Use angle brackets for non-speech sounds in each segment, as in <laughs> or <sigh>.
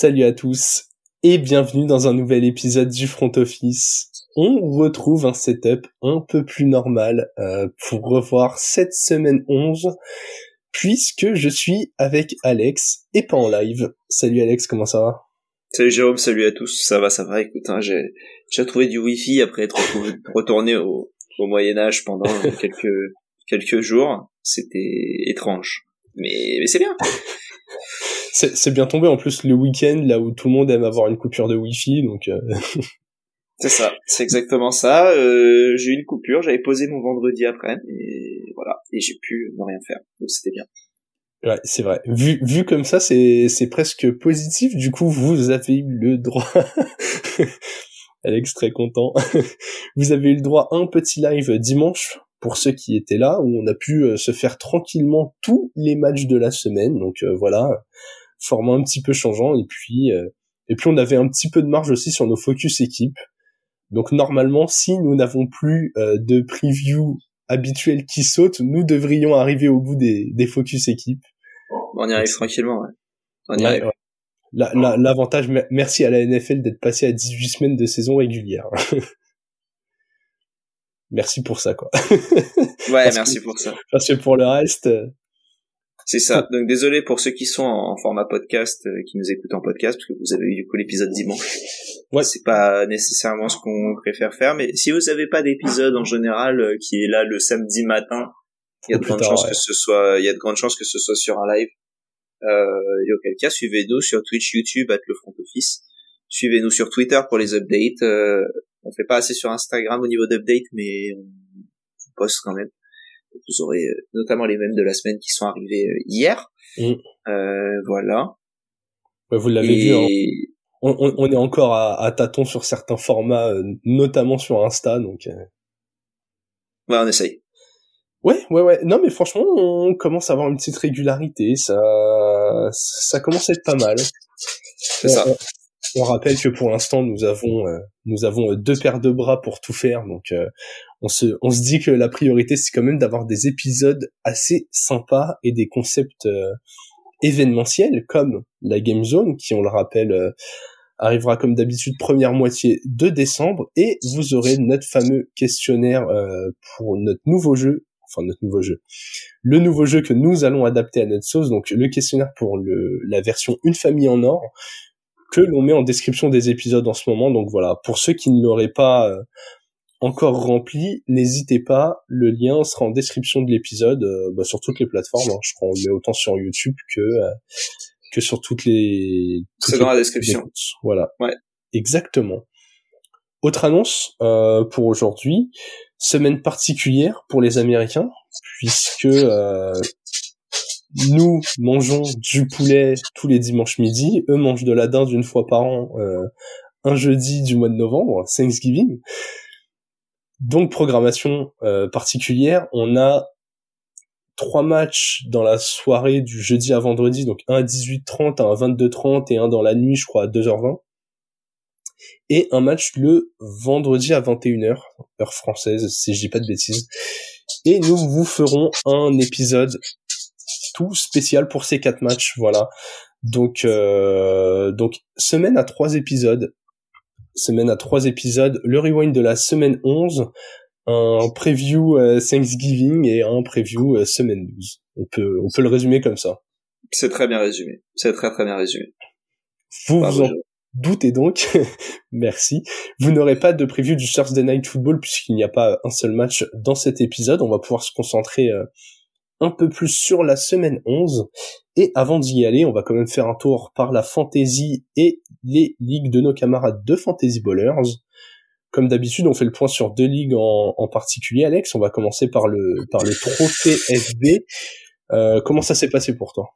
Salut à tous et bienvenue dans un nouvel épisode du Front Office. On retrouve un setup un peu plus normal euh, pour revoir cette semaine 11 puisque je suis avec Alex et pas en live. Salut Alex, comment ça va? Salut Jérôme, salut à tous. Ça va, ça va. Écoute, hein, j'ai j'ai trouvé du Wi-Fi après être <laughs> retourné au, au Moyen Âge pendant <laughs> quelques quelques jours. C'était étrange, mais mais c'est bien. C'est bien tombé en plus le week-end là où tout le monde aime avoir une coupure de wifi donc euh... <laughs> c'est ça c'est exactement ça. Euh, j'ai eu une coupure j'avais posé mon vendredi après et voilà. Et j'ai pu ne rien faire donc c'était bien. Ouais c'est vrai. Vu vu comme ça c'est c'est presque positif. Du coup vous avez eu le droit <laughs> Alex très content. <laughs> Vous avez eu le droit à un petit live dimanche pour ceux qui étaient là où on a pu euh, se faire tranquillement tous les matchs de la semaine. Donc euh, voilà format un petit peu changeant et puis euh, et puis on avait un petit peu de marge aussi sur nos focus équipes. Donc normalement, si nous n'avons plus euh, de preview habituel qui saute, nous devrions arriver au bout des, des focus équipes. On y arrive tranquillement, ouais. On y arrive. L'avantage, merci à la NFL d'être passé à 18 semaines de saison régulière. <laughs> merci pour ça, quoi. <laughs> ouais, merci pour ça. Parce que pour le reste, euh, c'est ça. Donc désolé pour ceux qui sont en format podcast, euh, qui nous écoutent en podcast, parce que vous avez eu du coup l'épisode dimanche. <laughs> Ouais. C'est pas nécessairement ce qu'on préfère faire, mais si vous avez pas d'épisode en général euh, qui est là le samedi matin, il y a de grandes chances que ce soit, il y a de grandes chances que ce soit sur un live. Euh, et auquel cas, suivez-nous sur Twitch, YouTube, at le front office. Suivez-nous sur Twitter pour les updates. Euh, on fait pas assez sur Instagram au niveau d'update, mais on poste quand même. Vous aurez euh, notamment les mêmes de la semaine qui sont arrivés euh, hier. Mm. Euh, voilà. vous l'avez vu. Hein. On, on, on, est encore à, à tâtons sur certains formats, notamment sur Insta, donc. Ouais, on essaye. Ouais, ouais, ouais. Non, mais franchement, on commence à avoir une petite régularité. Ça, ça commence à être pas mal. C'est ça. On, rappelle que pour l'instant, nous avons, nous avons deux paires de bras pour tout faire. Donc, on se, on se dit que la priorité, c'est quand même d'avoir des épisodes assez sympas et des concepts euh, événementiels comme la Game Zone, qui, on le rappelle, euh, arrivera comme d'habitude première moitié de décembre, et vous aurez notre fameux questionnaire euh, pour notre nouveau jeu, enfin notre nouveau jeu, le nouveau jeu que nous allons adapter à notre sauce, donc le questionnaire pour la version Une famille en or, que l'on met en description des épisodes en ce moment. Donc voilà, pour ceux qui ne l'auraient pas encore rempli, n'hésitez pas, le lien sera en description de l'épisode, euh, bah, sur toutes les plateformes, hein. je crois on le met autant sur YouTube que euh, que sur toutes les... C'est dans la description. Voilà. Ouais. Exactement. Autre annonce euh, pour aujourd'hui, semaine particulière pour les Américains, puisque nous mangeons du poulet tous les dimanches midi, eux mangent de la dinde une fois par an, un jeudi du mois de novembre, Thanksgiving. Donc programmation euh, particulière, on a trois matchs dans la soirée du jeudi à vendredi, donc un à 18h30, un à 22h30 et un dans la nuit, je crois, à 2h20. Et un match le vendredi à 21h, heure française, si je dis pas de bêtises. Et nous vous ferons un épisode tout spécial pour ces quatre matchs, voilà. Donc, euh, donc semaine à trois épisodes semaine à trois épisodes, le rewind de la semaine 11, un preview euh, Thanksgiving et un preview euh, semaine 12. On peut, on peut le résumer comme ça. C'est très bien résumé. C'est très très bien résumé. Vous vous en doutez donc. <laughs> Merci. Vous n'aurez pas de preview du Thursday Night Football puisqu'il n'y a pas un seul match dans cet épisode. On va pouvoir se concentrer euh, un peu plus sur la semaine 11. Et avant d'y aller, on va quand même faire un tour par la fantasy et les ligues de nos camarades de Fantasy Ballers. Comme d'habitude, on fait le point sur deux ligues en, particulier. Alex, on va commencer par le par le trophée FB. Euh, comment ça s'est passé pour toi?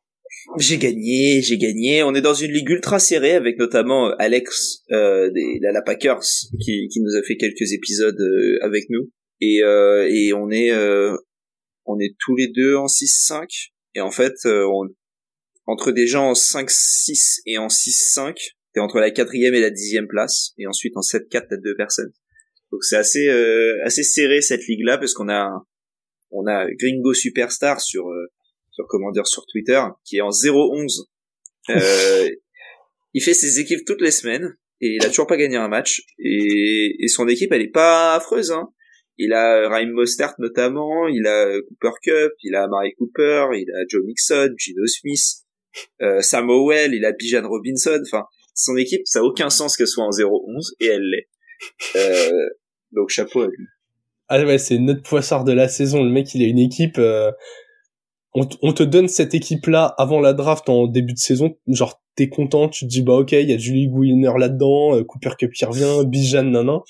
J'ai gagné, j'ai gagné. On est dans une ligue ultra serrée avec notamment euh, Alex euh, des la, Packers qui, qui nous a fait quelques épisodes euh, avec nous et euh, et on est on est tous les deux en 6-5 et en fait on, entre des gens en 5-6 et en 6-5 t'es entre la quatrième et la dixième place, et ensuite en 7-4 t'as deux personnes. Donc c'est assez euh, assez serré cette ligue là parce qu'on a on a Gringo Superstar sur euh, sur comment dire sur Twitter qui est en 0-11 euh, <laughs> il fait ses équipes toutes les semaines et il a toujours pas gagné un match et, et son équipe elle est pas affreuse hein. Il a Ryan Mostert notamment, il a Cooper Cup, il a Mary Cooper, il a Joe Mixon, Gino Smith, euh, Sam Howell, il a Bijan Robinson. Enfin, son équipe, ça a aucun sens qu'elle soit en 0-11 et elle l'est. Euh, donc chapeau à lui. Ah ouais, c'est notre poissard de la saison. Le mec, il a une équipe. Euh, on, te donne cette équipe-là avant la draft en début de saison. Genre, t'es content, tu te dis bah ok, il y a Julie Gwinner là-dedans, euh, Cooper Cup qui revient, Bijan, nanan.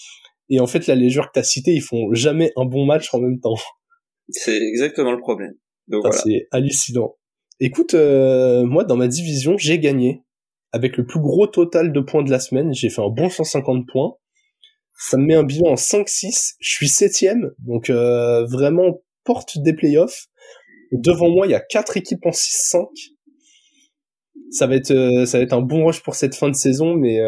Et en fait, là, les joueurs que t'as cités, ils font jamais un bon match en même temps. C'est exactement le problème. Donc voilà. C'est hallucinant. Écoute, euh, moi, dans ma division, j'ai gagné. Avec le plus gros total de points de la semaine, j'ai fait un bon 150 points ça me met un bilan en 5-6. Je suis septième, donc euh, vraiment porte des playoffs. Devant moi, il y a quatre équipes en 6-5. Ça va être euh, ça va être un bon rush pour cette fin de saison, mais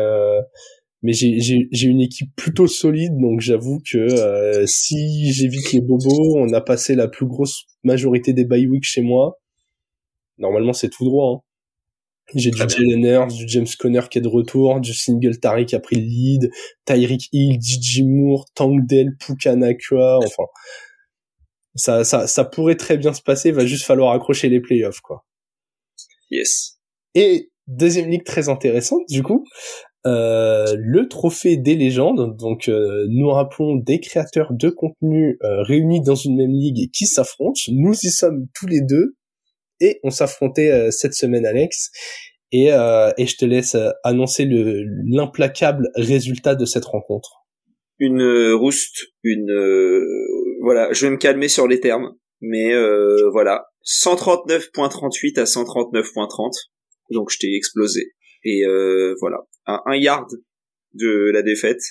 mais j'ai j'ai une équipe plutôt solide, donc j'avoue que si j'évite les bobos, on a passé la plus grosse majorité des bye weeks chez moi. Normalement, c'est tout droit. Hein. J'ai du Jalen du James Conner qui est de retour, du Single Tariq qui a pris le lead, Tyreek Hill, DJ Moore, Tangdale, Pukanakua, enfin. Ça, ça, ça pourrait très bien se passer, va juste falloir accrocher les playoffs, quoi. Yes. Et deuxième ligue très intéressante, du coup, euh, le trophée des légendes. Donc, euh, nous rappelons des créateurs de contenu euh, réunis dans une même ligue et qui s'affrontent. Nous y sommes tous les deux et on s'affrontait euh, cette semaine Alex et, euh, et je te laisse annoncer le l'implacable résultat de cette rencontre. Une rouste, une voilà, je vais me calmer sur les termes, mais voilà, 139.38 à 139.30, donc je t'ai explosé et voilà, un, un yard de la défaite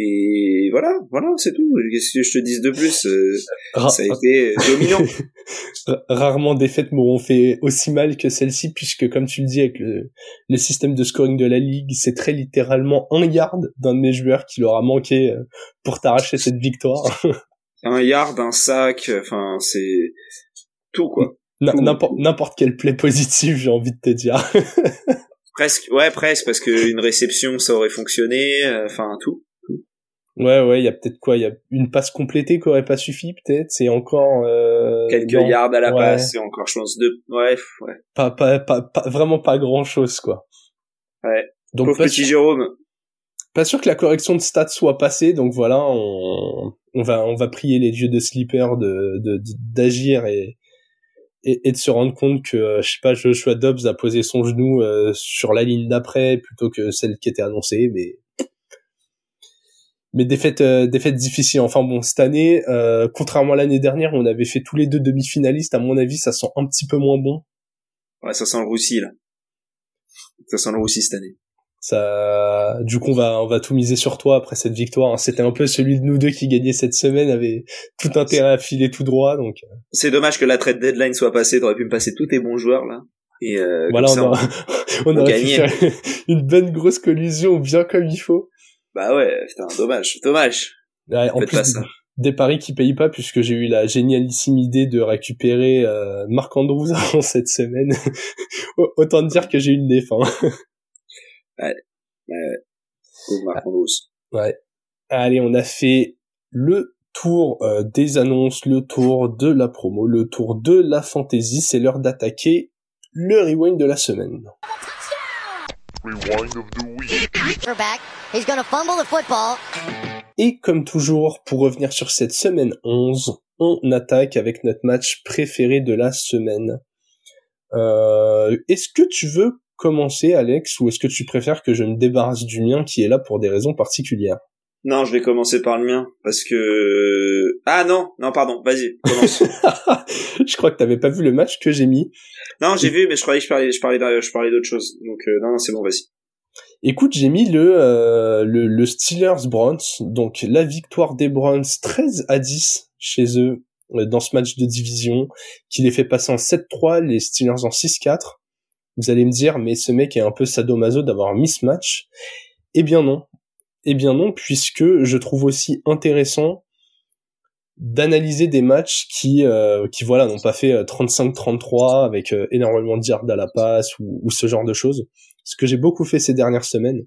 et voilà, voilà, c'est tout. Qu'est-ce que je te dise de plus euh, Ça a été dominant. <laughs> Rarement des fêtes m'auront fait aussi mal que celle-ci, puisque comme tu le dis, avec le, le, système de scoring de la ligue, c'est très littéralement un yard d'un de mes joueurs qui leur a manqué euh, pour t'arracher cette victoire. <laughs> un yard, un sac, enfin c'est tout quoi. N'importe quel play positif, j'ai envie de te dire. <laughs> presque, ouais, presque, parce qu'une réception, ça aurait fonctionné, euh, enfin tout. Ouais, ouais, il y a peut-être quoi Il y a une passe complétée qui aurait pas suffi, peut-être. C'est encore euh, quelques yards à la passe, c'est encore, je pense, deux. Ouais, ouais. Pas, pas, pas, vraiment pas grand chose, quoi. Ouais. Donc petit Jérôme. Pas sûr que la correction de stats soit passée, donc voilà, on, on va, on va prier les dieux de Sleeper de, de, d'agir et, et, de se rendre compte que, euh, je sais pas, Joshua Dobbs a posé son genou euh, sur la ligne d'après plutôt que celle qui était annoncée, mais mais défaite euh, défaite difficile enfin bon cette année contrairement à l'année dernière on avait fait tous les deux demi-finalistes. À mon avis ça sent un petit peu moins bon. Ouais ça sent le roussi là. Ça sent le roussi cette année ça du coup on va on va tout miser sur toi après cette victoire hein. c'était un peu celui de nous deux qui gagnait cette semaine avait tout intérêt à filer tout droit donc euh. c'est dommage que la trade deadline soit passée t'aurais pu me passer tous tes bons joueurs là et euh, voilà on, a, on, on, aurait <laughs> pu faire <laughs> une bonne grosse collusion bien comme il faut bah ouais, putain, dommage, dommage. en plus, des paris qui payent pas puisque j'ai eu la génialissime idée de récupérer euh, Marc Andrews <laughs> avant cette semaine. Autant dire que j'ai eu une déf. Ouais. Allez, on a fait le tour euh, des annonces, le tour de la promo, le tour de la fantasy. C'est l'heure d'attaquer le rewind de la semaine. Rewind of the week. He's gonna fumble the football. Et comme toujours, pour revenir sur cette semaine 11, on attaque avec notre match préféré de la semaine. Euh, est-ce que tu veux commencer, Alex, ou est-ce que tu préfères que je me débarrasse du mien qui est là pour des raisons particulières? Non, je vais commencer par le mien, parce que... Ah non, non, pardon, vas-y, commence. <laughs> je crois que t'avais pas vu le match que j'ai mis. Non, j'ai vu, mais je croyais que je parlais, je parlais, je parlais d'autre chose. Donc euh, non, non c'est bon, vas-y. Écoute, j'ai mis le, euh, le, le Steelers Browns, donc la victoire des Browns 13 à 10 chez eux euh, dans ce match de division, qui les fait passer en 7-3, les Steelers en 6-4. Vous allez me dire, mais ce mec est un peu sadomaso d'avoir mis ce match. Eh bien non. Eh bien non, puisque je trouve aussi intéressant d'analyser des matchs qui euh, qui voilà n'ont pas fait 35-33 avec énormément de yards à la passe ou, ou, ce genre de choses ce que j'ai beaucoup fait ces dernières semaines.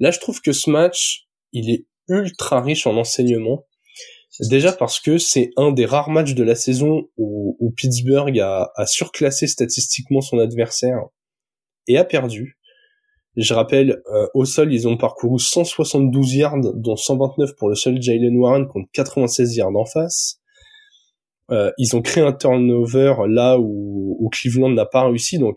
Là, je trouve que ce match, il est ultra riche en enseignements. Déjà parce que c'est un des rares matchs de la saison où, Pittsburgh a, a, surclassé statistiquement son adversaire et a perdu. Je rappelle, euh, au sol, ils ont parcouru 172 yards, dont 129 pour le seul Jalen Warren contre 96 yards en face. Euh, ils ont créé un turnover là où, où Cleveland n'a pas réussi, donc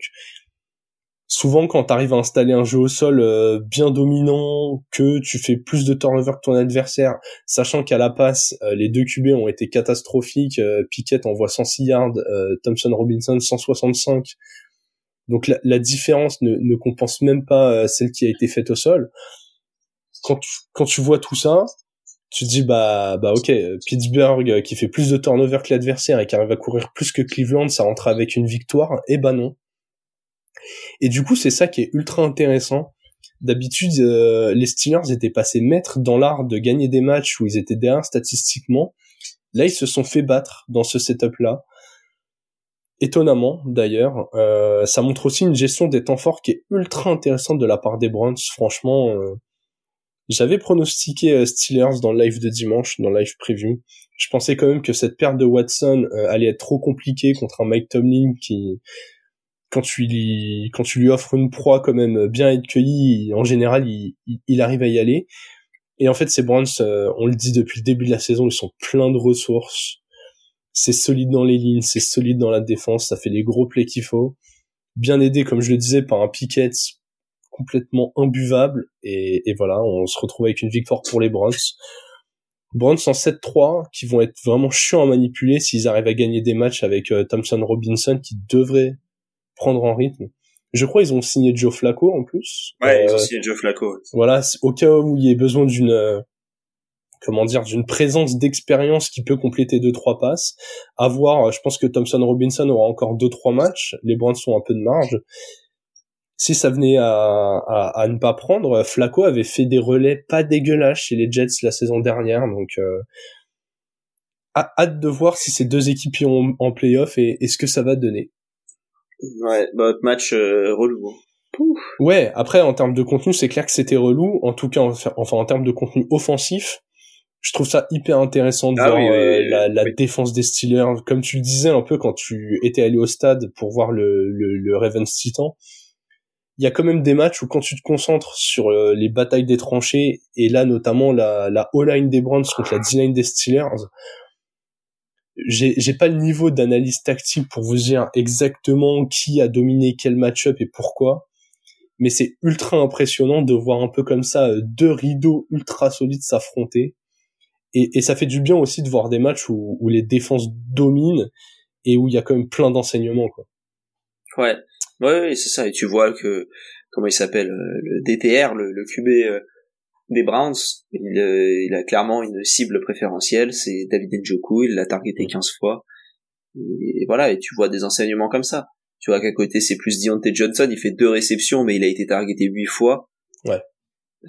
souvent quand tu arrives à installer un jeu au sol euh, bien dominant, que tu fais plus de turnover que ton adversaire, sachant qu'à la passe, euh, les deux QB ont été catastrophiques, euh, Pickett envoie 106 yards, Thompson Robinson 165, donc la, la différence ne, ne, compense même pas celle qui a été faite au sol. Quand tu, quand tu vois tout ça, tu te dis bah bah ok Pittsburgh qui fait plus de turnover que l'adversaire et qui arrive à courir plus que Cleveland ça rentre avec une victoire et eh bah ben non et du coup, c'est ça qui est ultra intéressant. D'habitude, euh, les Steelers étaient passés maîtres dans l'art de gagner des matchs où ils étaient derrière statistiquement. Là, ils se sont fait battre dans ce setup-là. Étonnamment, d'ailleurs, euh, ça montre aussi une gestion des temps forts qui est ultra intéressante de la part des Browns. Franchement, euh, j'avais pronostiqué Steelers dans le live de dimanche, dans le live preview. Je pensais quand même que cette perte de Watson allait être trop compliquée contre un Mike Tomlin qui quand tu lui quand tu lui offres une proie quand même bien accueillie, en général il, arrive à y aller. Et en fait ces Browns, euh, on le dit depuis le début de la saison, ils sont pleins de ressources. C'est solide dans les lignes, c'est solide dans la défense, ça fait les gros plays qu'il faut. Bien aidé, comme je le disais, par un Pickett complètement imbuvable. Et, et voilà, on se retrouve avec une victoire pour les Browns. Browns en 7-3 qui vont être vraiment chiants à manipuler s'ils arrivent à gagner des matchs avec euh, Thompson Robinson qui devrait prendre en rythme. Je crois ils ont signé Joe Flacco en plus. Ouais, ils ont euh, signé Joe Flacco. Voilà, au cas où il y ait besoin d'une euh, comment dire d'une présence d'expérience qui peut compléter deux trois passes. À voir, je pense que Thompson Robinson aura encore deux trois matchs. Les Browns sont un peu de marge. Si ça venait à, à, à, ne pas prendre, Flacco avait fait des relais pas dégueulasses chez les Jets la saison dernière, donc euh, hâte de voir si ces deux équipes ont en playoff et, et ce que ça va donner. Ouais, bah, match euh, relou. Hein. Ouais, après en termes de contenu, c'est clair que c'était relou. En tout cas, enfin en termes de contenu offensif, je trouve ça hyper intéressant de ah voir euh, la, la défense des Steelers. Comme tu le disais un peu quand tu étais allé au stade pour voir le, le, le Ravens Titan, il y a quand même des matchs où quand tu te concentres sur euh, les batailles des tranchées et là notamment la, la O-line des Browns contre la D-line des Steelers, j'ai pas le niveau d'analyse tactique pour vous dire exactement qui a dominé quel match-up et pourquoi mais c'est ultra impressionnant de voir un peu comme ça euh, deux rideaux ultra solides s'affronter. Et, et ça fait du bien aussi de voir des matchs où, où les défenses dominent et où il y a quand même plein d'enseignements quoi. Ouais. Ouais, c'est ça. Et tu vois que comment il s'appelle euh, le DTR le, le QB des Browns, il, euh, il, a clairement une cible préférentielle, c'est David Njoku, il l'a targeté 15 fois. Et voilà, et tu vois des enseignements comme ça. Tu vois qu'à côté, c'est plus Deontay Johnson, il fait deux réceptions, mais il a été targeté 8 fois. Ouais.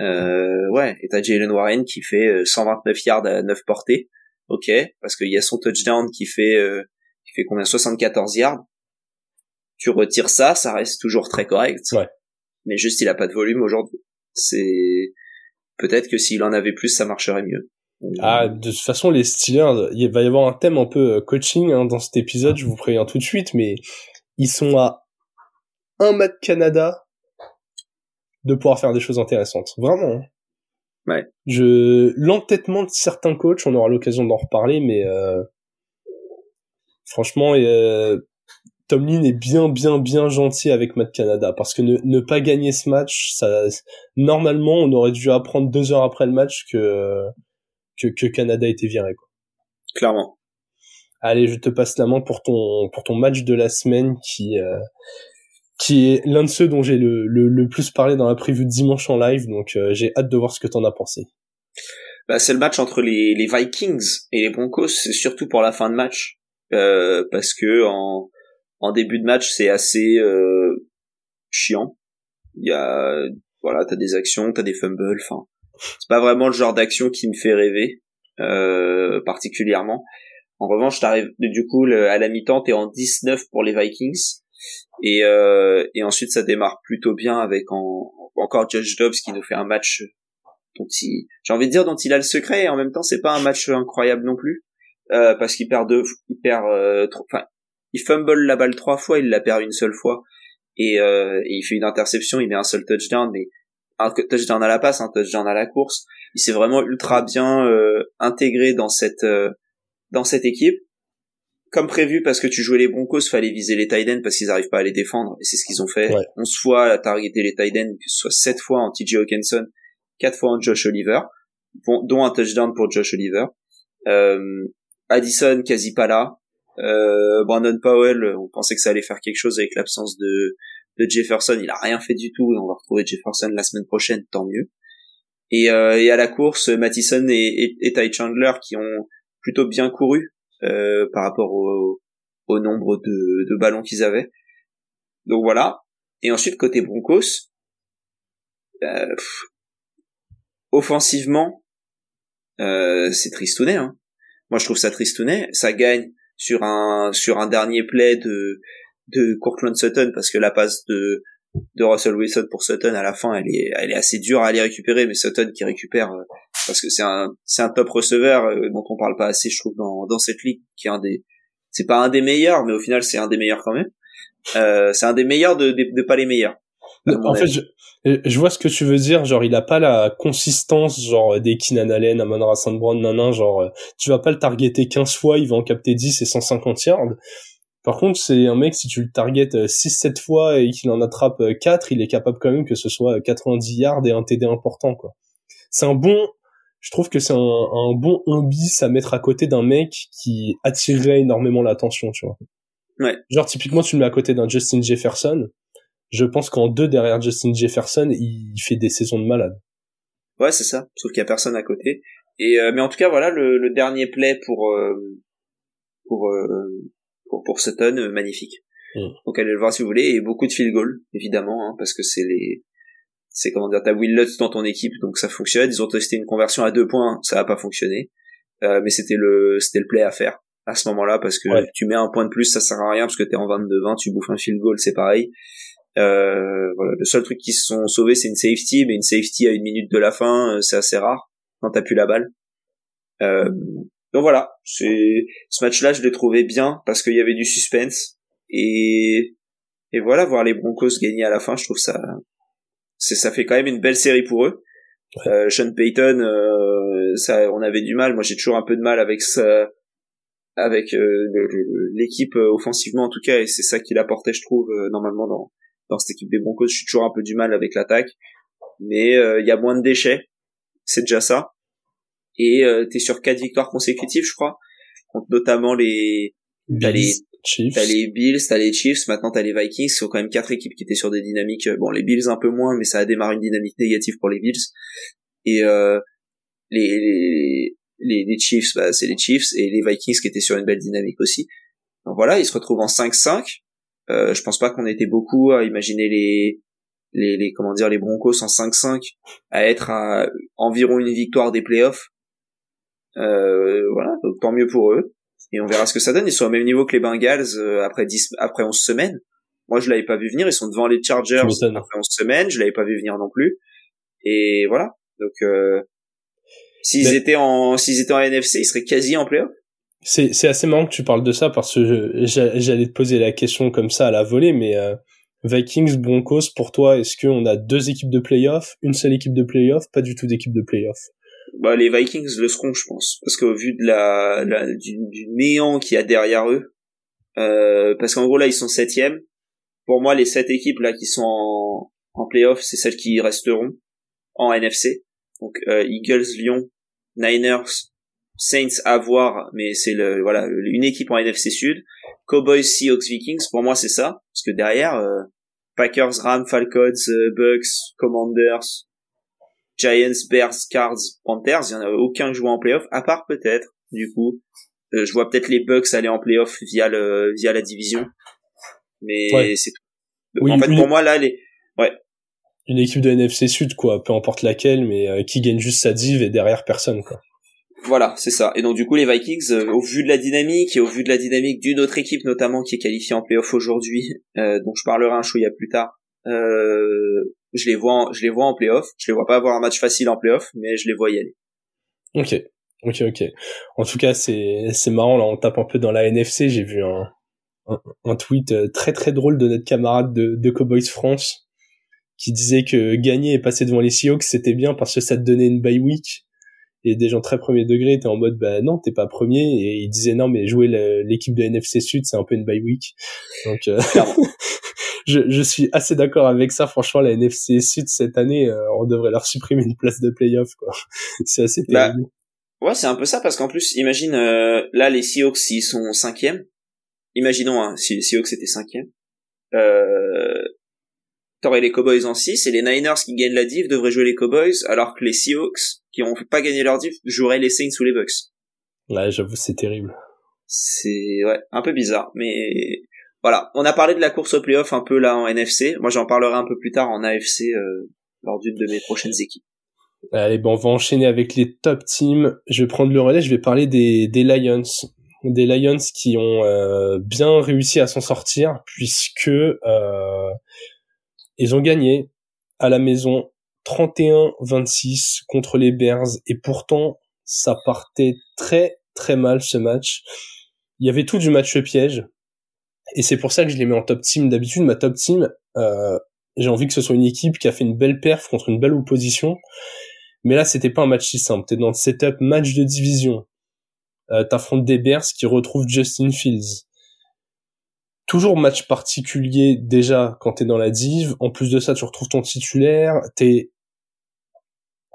Euh, ouais, et t'as Jalen Warren qui fait 129 euh, yards à 9 portées. Ok, parce qu'il y a son touchdown qui fait, euh, qui fait combien? 74 yards. Tu retires ça, ça reste toujours très correct. Ouais. Mais juste, il a pas de volume aujourd'hui. C'est, peut-être que s'il en avait plus, ça marcherait mieux. Ah, de toute façon, les Steelers, il va y avoir un thème un peu euh, coaching hein, dans cet épisode, je vous préviens tout de suite, mais ils sont à un match Canada de pouvoir faire des choses intéressantes. Vraiment. Hein. Ouais. Je l'entêtement de certains coachs, on aura l'occasion d'en reparler, mais euh... franchement, euh... Tomlin est bien, bien, bien gentil avec Matt Canada parce que ne, ne pas gagner ce match, ça, normalement, on aurait dû apprendre deux heures après le match que que, que Canada était viré. Quoi. Clairement. Allez, je te passe la main pour ton pour ton match de la semaine qui euh, qui est l'un de ceux dont j'ai le, le, le, plus parlé dans la prévue de dimanche en live, donc euh, j'ai hâte de voir ce que t'en as pensé. Bah, c'est le match entre les, les Vikings et les Broncos, c'est surtout pour la fin de match, euh, parce que en en début de match, c'est assez euh, chiant. Il y a voilà, t'as des actions, t'as des fumbles. Enfin, c'est pas vraiment le genre d'action qui me fait rêver euh, particulièrement. En revanche, t'arrives du coup à la mi-temps, t'es en 19 pour les Vikings. Et, euh, et ensuite, ça démarre plutôt bien avec en, encore Josh Dobbs qui nous fait un match dont il, j'ai envie de dire dont il a le secret. Et en même temps, c'est pas un match incroyable non plus euh, parce qu'il perd deux, il perd, euh, il fumble la balle trois fois, il la perd une seule fois et, euh, et il fait une interception, il met un seul touchdown, mais un touchdown à la passe, un touchdown à la course. Il s'est vraiment ultra bien euh, intégré dans cette euh, dans cette équipe. Comme prévu, parce que tu jouais les Broncos, fallait viser les tight parce qu'ils n'arrivent pas à les défendre, et c'est ce qu'ils ont fait. Ouais. 11 fois à targeter les tight que ce soit 7 fois en TJ Hawkinson, 4 fois en Josh Oliver, dont un touchdown pour Josh Oliver. Euh, Addison quasi pas là. Euh, Brandon Powell, on pensait que ça allait faire quelque chose avec l'absence de, de Jefferson, il a rien fait du tout, et on va retrouver Jefferson la semaine prochaine, tant mieux. Et, euh, et à la course, Mattison et, et, Ty Chandler qui ont plutôt bien couru euh, par rapport au, au nombre de, de ballons qu'ils avaient. Donc voilà. Et ensuite côté Broncos, euh, offensivement, euh, c'est tristounet. Hein. Moi je trouve ça tristounet. Ça gagne sur un sur un dernier play de de Courtland Sutton parce que la passe de de Russell Wilson pour Sutton à la fin elle est elle est assez dure à aller récupérer mais Sutton qui récupère euh, parce que c'est un c'est un top receveur euh, dont on parle pas assez je trouve dans dans cette ligue qui est un des c'est pas un des meilleurs mais au final c'est un des meilleurs quand même. Euh, c'est un des meilleurs de, de, pas les meilleurs en fait je, je, vois ce que tu veux dire genre il a pas la consistance genre des Keenan Allen Amon St. Brown nanan genre euh, tu vas pas le targeter 15 fois il va en capter 10 et 150 yards par contre, c'est un mec, si tu le targetes 6-7 euh, fois et qu'il en attrape 4, euh, il est capable quand même que ce soit 90 yards et un TD important, quoi. C'est un bon, je trouve que c'est un, un, bon 1 bis à mettre à côté d'un mec qui attirerait énormément l'attention, tu vois. Ouais. Genre, typiquement, tu le mets à côté d'un Justin Jefferson. Je pense qu'en deux derrière Justin Jefferson, il fait des saisons de malade. Ouais, c'est ça. Sauf qu'il y a personne à côté. Et euh, mais en tout cas, voilà le, le dernier play pour pour pour, pour Sutton, euh, magnifique. Mm. Donc allez le voir si vous voulez, et beaucoup de field goal, évidemment, hein, parce que c'est les, c'est comment dire, t'as Will Lutz dans ton équipe, donc ça fonctionne. Ils ont testé une conversion à deux points, ça a pas fonctionné, euh, mais c'était le, c'était le play à faire à ce moment-là, parce que tu mets un point de plus, ça sert à rien, parce que t'es en 22-20, tu bouffes un field goal, c'est pareil. Euh, voilà, le seul truc qui se sont sauvés, c'est une safety, mais une safety à une minute de la fin, euh, c'est assez rare quand t'as plus la balle. Euh, donc voilà, c'est ce match-là, je l'ai trouvé bien parce qu'il y avait du suspense et et voilà, voir les Broncos gagner à la fin, je trouve ça c'est ça fait quand même une belle série pour eux. Euh, Sean Payton, euh, ça, on avait du mal. Moi, j'ai toujours un peu de mal avec ça, avec euh, l'équipe euh, offensivement en tout cas, et c'est ça qu'il apportait, je trouve, normalement dans dans cette équipe des Broncos. Je suis toujours un peu du mal avec l'attaque, mais il y a moins de déchets, c'est déjà ça et euh, t'es sur quatre victoires consécutives, je crois, contre notamment les t'as les Chiefs. T'as les Bills, t'as les Chiefs, maintenant t'as les Vikings, sont quand même quatre équipes qui étaient sur des dynamiques. Euh, bon, les Bills un peu moins, mais ça a démarré une dynamique négative pour les Bills. Et euh, les, les, les Chiefs, bah, c'est les Chiefs, et les Vikings qui étaient sur une belle dynamique aussi. Donc voilà, ils se retrouvent en 5-5. Euh, je pense pas qu'on était beaucoup à imaginer les, les, les comment dire les Broncos en 5-5 à être à environ une victoire des playoffs. Euh, voilà, donc tant mieux pour eux. Et on verra ce que ça donne. Ils sont au même niveau que les Bengals euh, après 10, après 11 semaines. Moi, je l'avais pas vu venir. Ils sont devant les Chargers après 11 semaines. Je l'avais pas vu venir non plus. Et voilà. Donc, euh, s'ils étaient en, s'ils étaient en NFC, ils seraient quasi en playoff. C'est, c'est assez marrant que tu parles de ça parce que j'allais te poser la question comme ça à la volée, mais euh, Vikings, Broncos, pour toi, est-ce qu'on a deux équipes de playoff, une seule équipe de playoff, pas du tout d'équipe de playoff? Bah, les Vikings le seront, je pense, parce qu'au vu de la, du, néant qu'il y a derrière eux, euh, parce qu'en gros là ils sont septième. Pour moi, les sept équipes là qui sont en, en playoff, c'est celles qui resteront en NFC. Donc euh, Eagles, Lyon, Niners, Saints à voir, mais c'est le voilà une équipe en NFC Sud. Cowboys, Seahawks, Vikings. Pour moi, c'est ça, parce que derrière euh, Packers, Rams, Falcons, euh, Bucks, Commanders, Giants, Bears, Cards, Panthers, il y en a aucun joueur en playoff, à part peut-être, du coup, euh, je vois peut-être les Bucks aller en playoff via le via la division, mais c'est tout. en fait, pour moi là, les ouais. Une équipe de NFC Sud, quoi, peu importe laquelle, mais euh, qui gagne juste sa div et derrière personne, quoi. Voilà, c'est ça. Et donc du coup les Vikings, euh, au vu de la dynamique et au vu de la dynamique d'une autre équipe notamment qui est qualifiée en playoff aujourd'hui, <laughs> euh, dont je parlerai un chouïa plus tard, euh, je les vois, en, je les vois en playoff. Je les vois pas avoir un match facile en playoff, mais je les vois y aller. Ok, ok, ok. En tout cas, c'est c'est marrant là. On tape un peu dans la NFC. J'ai vu un, tweet très très drôle de notre camarade de, de Cowboys France qui disait que gagner et passer devant les Seahawks c'était bien parce que ça te donnait une bye week et des gens très premier degré étaient en mode bah non t'es pas premier. Et ils disaient non mais jouer l'équipe de NFC Sud c'est un peu une bye week. Donc euh, <laughs> je, je suis assez d'accord avec ça. Franchement la NFC Sud cette année euh, on devrait leur supprimer une place de playoff quoi. <laughs> C'est assez bah, terrible. ouais c'est un peu ça parce qu'en plus imagine euh, là les Seahawks s'ils sont cinquième. Imaginons hein, si les Seahawks étaient cinquième. Euh, t'aurais les Cowboys en 6 et les Niners qui gagnent la div devraient jouer les Cowboys alors que les Seahawks qui ont pas gagné leur div joueraient les Saints ou les Bucks. Ouais, j'avoue, c'est terrible. C'est ouais, un peu bizarre, mais voilà. On a parlé de la course au playoff un peu là en NFC. Moi, j'en parlerai un peu plus tard en AFC euh, lors d'une de mes prochaines équipes. Allez, bon, on va enchaîner avec les top teams. Je vais prendre le relais. Je vais parler des, des Lions, des Lions qui ont euh, bien réussi à s'en sortir puisque euh, ils ont gagné à la maison 31-26 contre les Bears et pourtant ça partait très très mal ce match. Il y avait tout du match piège et c'est pour ça que je les mets en top team. D'habitude ma top team, euh, j'ai envie que ce soit une équipe qui a fait une belle perf contre une belle opposition. Mais là c'était pas un match si simple. T'es dans le setup match de division. Euh, T'affrontes des Bears qui retrouvent Justin Fields toujours match particulier déjà quand t'es dans la div. En plus de ça, tu retrouves ton titulaire. T'es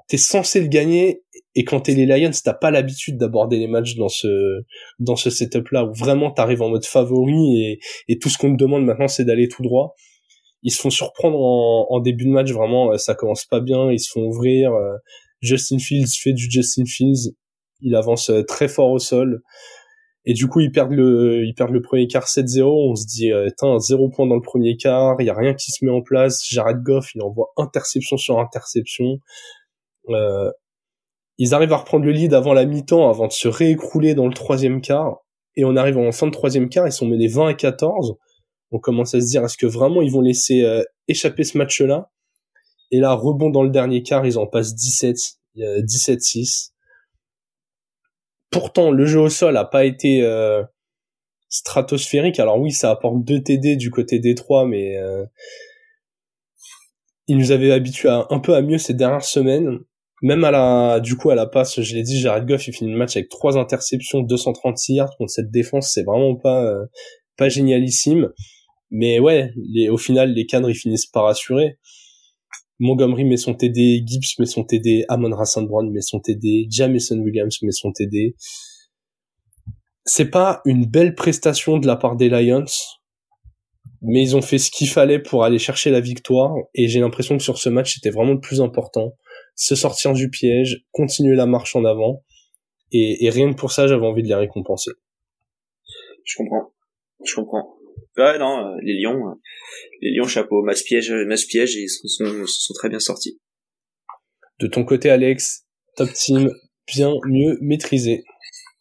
t'es censé le gagner et quand t'es les Lions, t'as pas l'habitude d'aborder les matchs dans ce dans ce setup-là où vraiment t'arrives en mode favori et, et tout ce qu'on te demande maintenant c'est d'aller tout droit. Ils se font surprendre en, en, début de match vraiment, euh, ça commence pas bien, ils se font ouvrir. Euh, Justin Fields fait du Justin Fields, il avance euh, très fort au sol. Et du coup, ils perdent le, ils perdent le premier quart 7-0. On se dit, euh, zéro point dans le premier quart. Il y a rien qui se met en place. Jared Goff, il envoie interception sur interception. Euh, ils arrivent à reprendre le lead avant la mi-temps, avant de se réécrouler dans le troisième quart. Et on arrive en fin de troisième quart, ils sont menés 20 à 14. On commence à se dire, est-ce que vraiment ils vont laisser euh, échapper ce match-là? Et là, rebond dans le dernier quart, ils en passent 17, 17-6. Pourtant, le jeu au sol a pas été euh, stratosphérique. Alors oui, ça apporte deux TD du côté des trois, mais euh, il nous avait habitué un peu à mieux ces dernières semaines. Même à la, du coup, à la passe, je l'ai dit, Jared Goff, il finit le match avec trois interceptions, 230 yards contre cette défense. C'est vraiment pas, euh, pas génialissime. Mais ouais, les, au final, les cadres, ils finissent par assurer. Montgomery met son TD, Gibbs met son TD, Amon Rassan Brown met son TD, Jamison Williams met son TD. C'est pas une belle prestation de la part des Lions, mais ils ont fait ce qu'il fallait pour aller chercher la victoire, et j'ai l'impression que sur ce match, c'était vraiment le plus important. Se sortir du piège, continuer la marche en avant, et, et rien que pour ça, j'avais envie de les récompenser. Je comprends. Je comprends. Ouais, non, euh, les Lions, euh, les Lions, chapeau, match piège, match piège, et ils sont, sont, sont, très bien sortis. De ton côté, Alex, top team, bien mieux maîtrisé.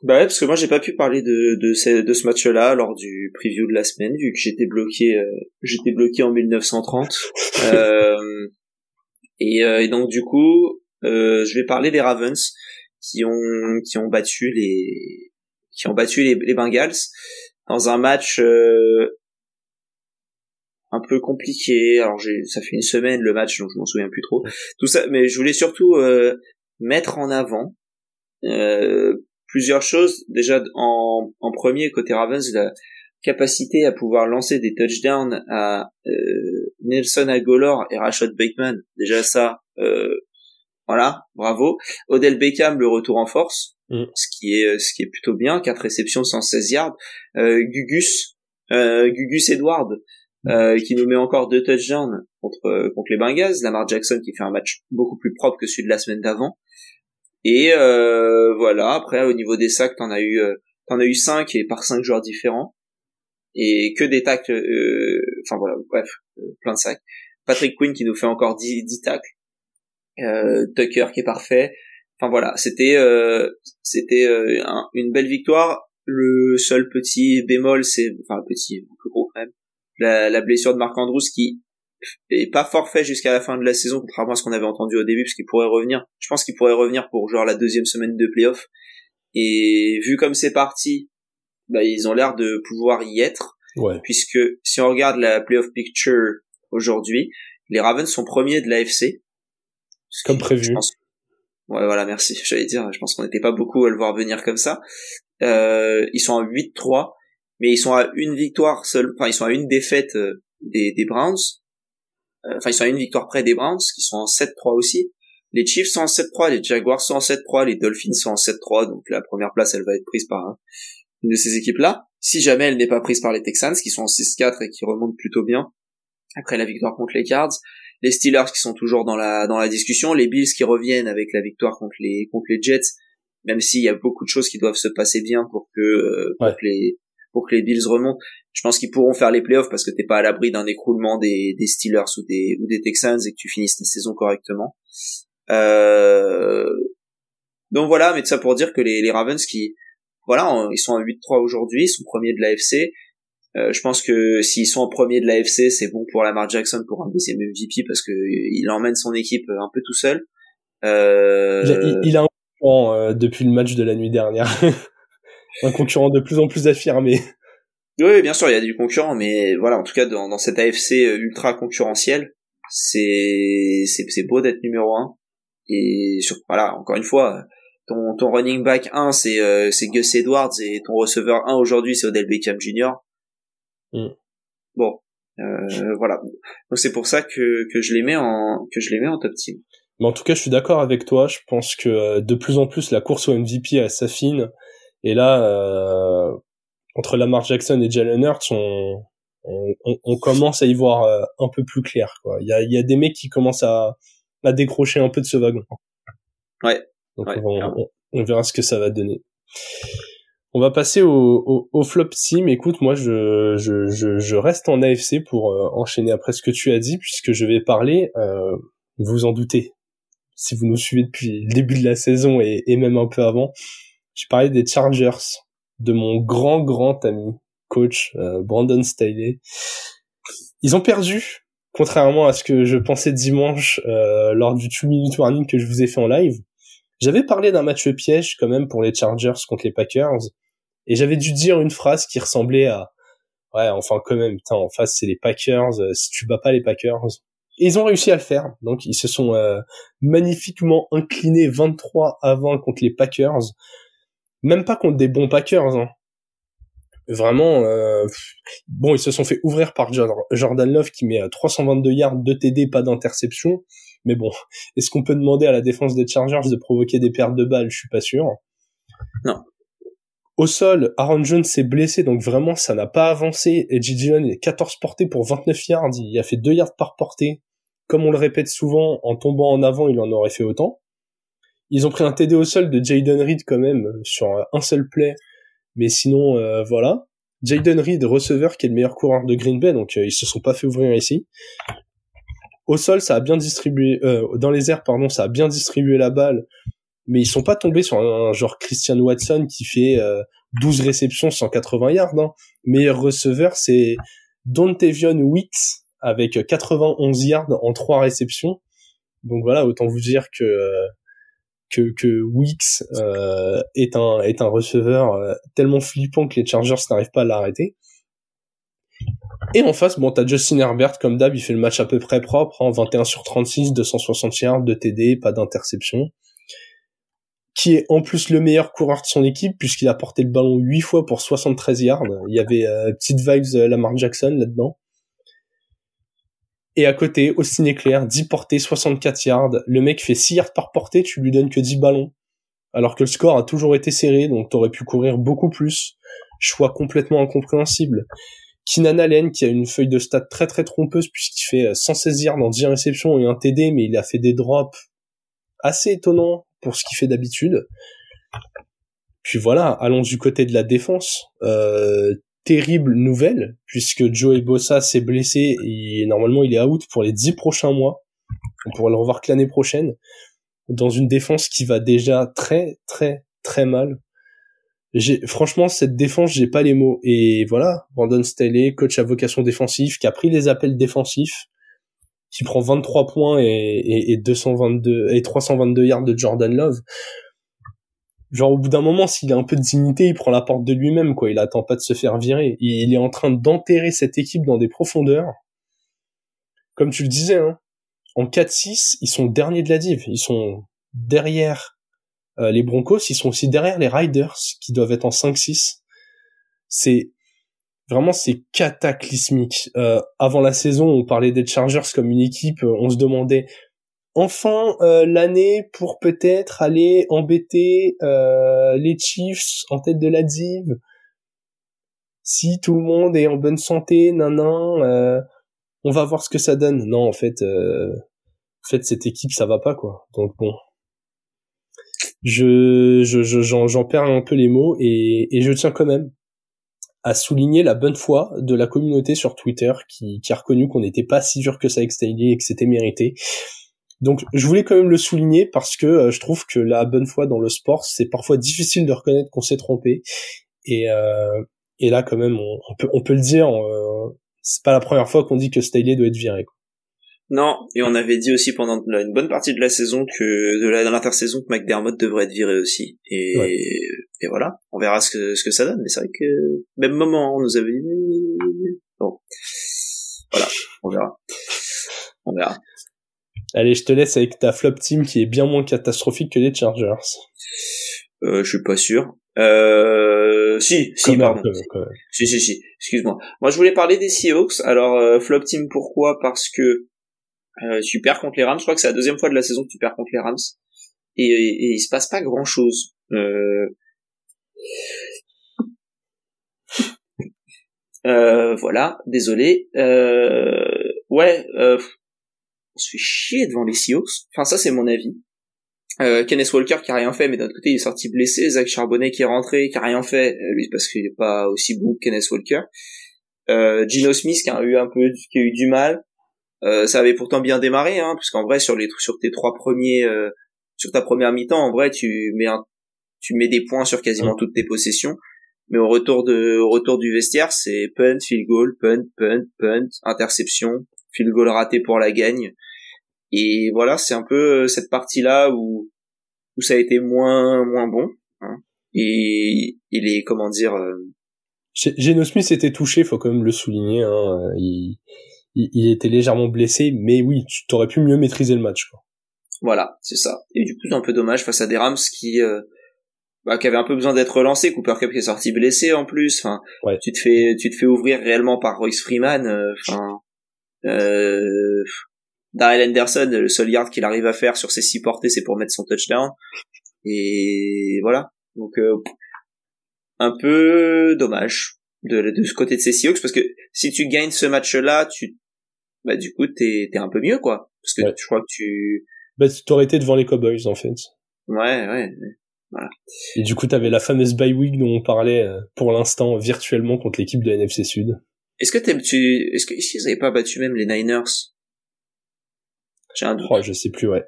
Bah ouais, parce que moi j'ai pas pu parler de de ce, de ce match-là lors du preview de la semaine vu que j'étais bloqué euh, j'étais bloqué en 1930 <laughs> euh, et, et, donc du coup euh, je vais parler des Ravens qui ont qui ont battu les qui ont battu les, Bengals dans un match euh, un peu compliqué. Alors j'ai, ça fait une semaine le match, donc je m'en souviens plus trop. Tout ça, mais je voulais surtout euh, mettre en avant euh, plusieurs choses. Déjà en, en premier côté Ravens, capacité à pouvoir lancer des touchdowns à euh, Nelson Agolor et Rashad Bateman. Déjà ça, euh, voilà, bravo. Odell Beckham le retour en force, mm. ce qui est ce qui est plutôt bien. Quatre réceptions, 116 yards. Euh, Gugus, euh, Gugus Edward euh, qui nous met encore deux touchdowns contre euh, contre les Bengals, Lamar Jackson qui fait un match beaucoup plus propre que celui de la semaine d'avant. Et euh, voilà, après au niveau des sacs, t'en as eu euh, t'en as eu cinq et par cinq joueurs différents et que des tacles enfin voilà, bref, plein de sacs. Patrick Quinn qui nous fait encore 10, 10 tacles. Tucker qui est parfait. enfin voilà, c'était euh, c'était euh, une belle victoire. Le seul petit bémol, c'est enfin petit, peu gros même, la, la blessure de Marc Andrews qui est pas forfait jusqu'à la fin de la saison, contrairement à ce qu'on avait entendu au début, parce qu'il pourrait revenir. Je pense qu'il pourrait revenir pour genre la deuxième semaine de playoff. Et vu comme c'est parti, bah, ils ont l'air de pouvoir y être. Ouais. Puisque si on regarde la playoff picture aujourd'hui, les Ravens sont premiers de l'AFC. Comme prévu. Ouais, voilà, merci. <laughs> J'allais dire, je pense qu'on n'était pas beaucoup à le voir venir comme ça. Euh, ils sont à 8-3, mais ils sont à une victoire seule, enfin ils sont à une défaite euh, des, des Browns. Euh, enfin, ils sont à une victoire près des Browns, qui sont en 7-3 aussi. Les Chiefs sont en 7-3, les Jaguars sont en 7-3, les Dolphins sont en 7-3, donc la première place, elle va être prise par une de ces équipes-là. Si jamais elle n'est pas prise par les Texans, qui sont en 6-4 et qui remontent plutôt bien, après la victoire contre les Cards, les Steelers qui sont toujours dans la dans la discussion, les Bills qui reviennent avec la victoire contre les contre les Jets, même s'il y a beaucoup de choses qui doivent se passer bien pour que euh, pour que les pour que les Bills remontent. Je pense qu'ils pourront faire les playoffs parce que t'es pas à l'abri d'un écroulement des, des Steelers ou des ou des Texans et que tu finisses ta saison correctement. Euh... Donc voilà, mais tout ça pour dire que les, les Ravens qui voilà, ils sont à 8-3 aujourd'hui, ils sont premiers de l'AFC. Euh, je pense que s'ils sont en premier de l'AFC, c'est bon pour Lamar Jackson pour un deuxième MVP parce que il emmène son équipe un peu tout seul. Euh... Il, il, a un concurrent euh, depuis le match de la nuit dernière, <laughs> un concurrent de plus en plus affirmé. Oui, bien sûr, il y a du concurrent, mais voilà, en tout cas dans, dans cette AFC ultra concurrentielle, c'est c'est c'est beau d'être numéro un et sur voilà encore une fois ton ton running back 1 c'est euh, c'est Gus Edwards et ton receveur 1 aujourd'hui c'est Odell Beckham Jr. Mm. Bon, euh, voilà. Donc c'est pour ça que, que je les mets en que je les mets en top team. Mais en tout cas, je suis d'accord avec toi. Je pense que euh, de plus en plus la course au MVP elle s'affine. Et là, euh, entre Lamar Jackson et Jalen Hurts, on, on, on, commence à y voir euh, un peu plus clair. Quoi. Il y a, il y a des mecs qui commencent à, à décrocher un peu de ce wagon. Ouais. Donc on, on, verra ce que ça va donner. On va passer au, au, flop team. Écoute, moi, je, je, je, je reste en AFC pour euh, enchaîner après ce que tu as dit, puisque je vais parler, euh, vous en doutez, si vous nous suivez depuis le début de la saison et, et même un peu avant, j'ai parlé des Chargers, de mon grand, grand ami, coach euh, Brandon Staley. Ils ont perdu, contrairement à ce que je pensais dimanche euh, lors du 2 minute warning que je vous ai fait en live. J'avais parlé d'un match piège quand même pour les Chargers contre les Packers, et j'avais dû dire une phrase qui ressemblait à ouais, enfin quand même, putain, en face c'est les Packers, euh, si tu bats pas les Packers. Et ils ont réussi à le faire. Donc ils se sont euh, magnifiquement inclinés 23 à 20 contre les Packers. Même pas contre des bons Packers. Hein. Vraiment, euh, bon, ils se sont fait ouvrir par Jordan Love qui met 322 yards de TD, pas d'interception. Mais bon, <laughs> est-ce qu'on peut demander à la défense des Chargers de provoquer des pertes de balles? Je suis pas sûr. Non. Au sol, Aaron Jones s'est blessé, donc vraiment ça n'a pas avancé. Et. Dillon est 14 portées pour 29 yards, il a fait 2 yards par portée. Comme on le répète souvent, en tombant en avant, il en aurait fait autant. Ils ont pris un TD au sol de Jaden Reed quand même, sur un seul play. Mais sinon, euh, voilà. Jaden Reed, receveur, qui est le meilleur coureur de Green Bay, donc euh, ils se sont pas fait ouvrir ici. Au sol, ça a bien distribué, euh, dans les airs, pardon, ça a bien distribué la balle mais ils sont pas tombés sur un, genre Christian Watson qui fait 12 euh, réceptions 180 yards. Hein. Meilleur receveur, c'est Dontevion Wicks avec 91 yards en 3 réceptions. Donc voilà, autant vous dire que que, que Wicks euh, est un receveur euh, tellement flippant que les Chargers n'arrivent pas à l'arrêter. Et en face, bon, t'as Justin Herbert, comme d'hab, il fait le match à peu près propre, hein, 21 sur 36, 260 yards de TD, pas d'interception qui est en plus le meilleur coureur de son équipe puisqu'il a porté le ballon 8 fois pour 73 yards. Il y avait euh, petite vibes euh, Lamar Jackson là-dedans. Et à côté, Austin Eclair, 10 portées, 64 yards. Le mec fait 6 yards par portée, tu lui donnes que 10 ballons. Alors que le score a toujours été serré, donc t'aurais pu courir beaucoup plus. Choix complètement incompréhensible. Keenan Allen, qui a une feuille de stats très très trompeuse puisqu'il fait 116 euh, yards en 10 réceptions et un TD, mais il a fait des drops assez étonnants pour ce qu'il fait d'habitude. Puis voilà, allons du côté de la défense. Euh, terrible nouvelle, puisque Joey Bossa s'est blessé et normalement il est out pour les dix prochains mois. On pourrait le revoir que l'année prochaine. dans une défense qui va déjà très très très mal. Franchement cette défense, j'ai pas les mots et voilà, Brandon Staley, coach à vocation défensive qui a pris les appels défensifs qui prend 23 points et, et, et 222 et 322 yards de Jordan Love. Genre au bout d'un moment, s'il a un peu de dignité, il prend la porte de lui-même, quoi. Il attend pas de se faire virer. Il est en train d'enterrer cette équipe dans des profondeurs. Comme tu le disais, hein, en 4-6, ils sont derniers de la div. Ils sont derrière euh, les Broncos, ils sont aussi derrière les Riders, qui doivent être en 5-6. C'est vraiment c'est cataclysmique. Euh, avant la saison, on parlait des Chargers comme une équipe, on se demandait enfin euh, l'année pour peut-être aller embêter euh, les Chiefs en tête de la div. Si tout le monde est en bonne santé, nan, nan on va voir ce que ça donne. Non, en fait, en fait cette équipe ça va pas quoi. Donc bon, je j'en je, perds un peu les mots et, et je tiens quand même a souligné la bonne foi de la communauté sur Twitter qui, qui a reconnu qu'on n'était pas si dur que ça avec Staley et que c'était mérité. Donc je voulais quand même le souligner parce que euh, je trouve que la bonne foi dans le sport, c'est parfois difficile de reconnaître qu'on s'est trompé. Et, euh, et là quand même, on, peut, on peut le dire, euh, c'est pas la première fois qu'on dit que Staley doit être viré. Non, et on avait dit aussi pendant une bonne partie de la saison que de la, l'intersaison que McDermott devrait être viré aussi. Et, et voilà, on verra ce que ce que ça donne. Mais c'est vrai que même moment, on nous avait dit bon, voilà, on verra, on verra. Allez, je te laisse avec ta flop team qui est bien moins catastrophique que les Chargers. Euh, je suis pas sûr. Euh, si, si, pardon. Si, si, si. Excuse-moi. Moi, je voulais parler des Seahawks. Alors, euh, flop team, pourquoi? Parce que euh, tu perds contre les Rams. Je crois que c'est la deuxième fois de la saison que tu perds contre les Rams. Et, et, il se passe pas grand-chose. Euh, euh, voilà, désolé. Euh, ouais, on se fait chier devant les Seahawks. Enfin, ça, c'est mon avis. Kenneth Walker qui a rien fait, mais d'un côté il est sorti blessé. Zach Charbonnet qui est rentré, qui a rien fait, lui parce qu'il est pas aussi bon que Kenneth Walker. Gino Smith qui a eu un peu, qui a eu du mal. Euh, ça avait pourtant bien démarré, hein, puisqu'en vrai sur les sur tes trois premiers, euh, sur ta première mi-temps, en vrai tu mets un tu mets des points sur quasiment toutes tes possessions. Mais au retour de, au retour du vestiaire, c'est punt, field goal, punt, punt, punt, interception, field goal raté pour la gagne. Et voilà, c'est un peu euh, cette partie-là où, où ça a été moins, moins bon. Hein. Et il est, comment dire, euh... Geno Smith était touché, faut quand même le souligner. Hein. Il, il, il, était légèrement blessé, mais oui, tu t'aurais pu mieux maîtriser le match. Quoi. Voilà, c'est ça. Et du coup, c'est un peu dommage face à des Rams qui, euh, bah, qui avait un peu besoin d'être relancé. Cooper Cup qui est sorti blessé en plus. Enfin, tu te fais, tu te fais ouvrir réellement par Royce Freeman. Euh, enfin, euh, Daryl Anderson, le seul yard qu'il arrive à faire sur ses six portées, c'est pour mettre son touchdown. Et voilà. Donc, euh, un peu dommage de, de ce côté de ces Seahawks parce que si tu gagnes ce match-là, tu, bah, du coup, t'es, t'es un peu mieux, quoi. Parce que je crois que tu, bah, t'aurais été devant les Cowboys, en fait. Ouais, ouais. Voilà. Et du coup, tu avais la fameuse bye week dont on parlait euh, pour l'instant virtuellement contre l'équipe de NFC Sud. Est-ce que tu, est-ce que si vous n'avez pas battu même les Niners? J'ai un doute. Oh, je sais plus, ouais.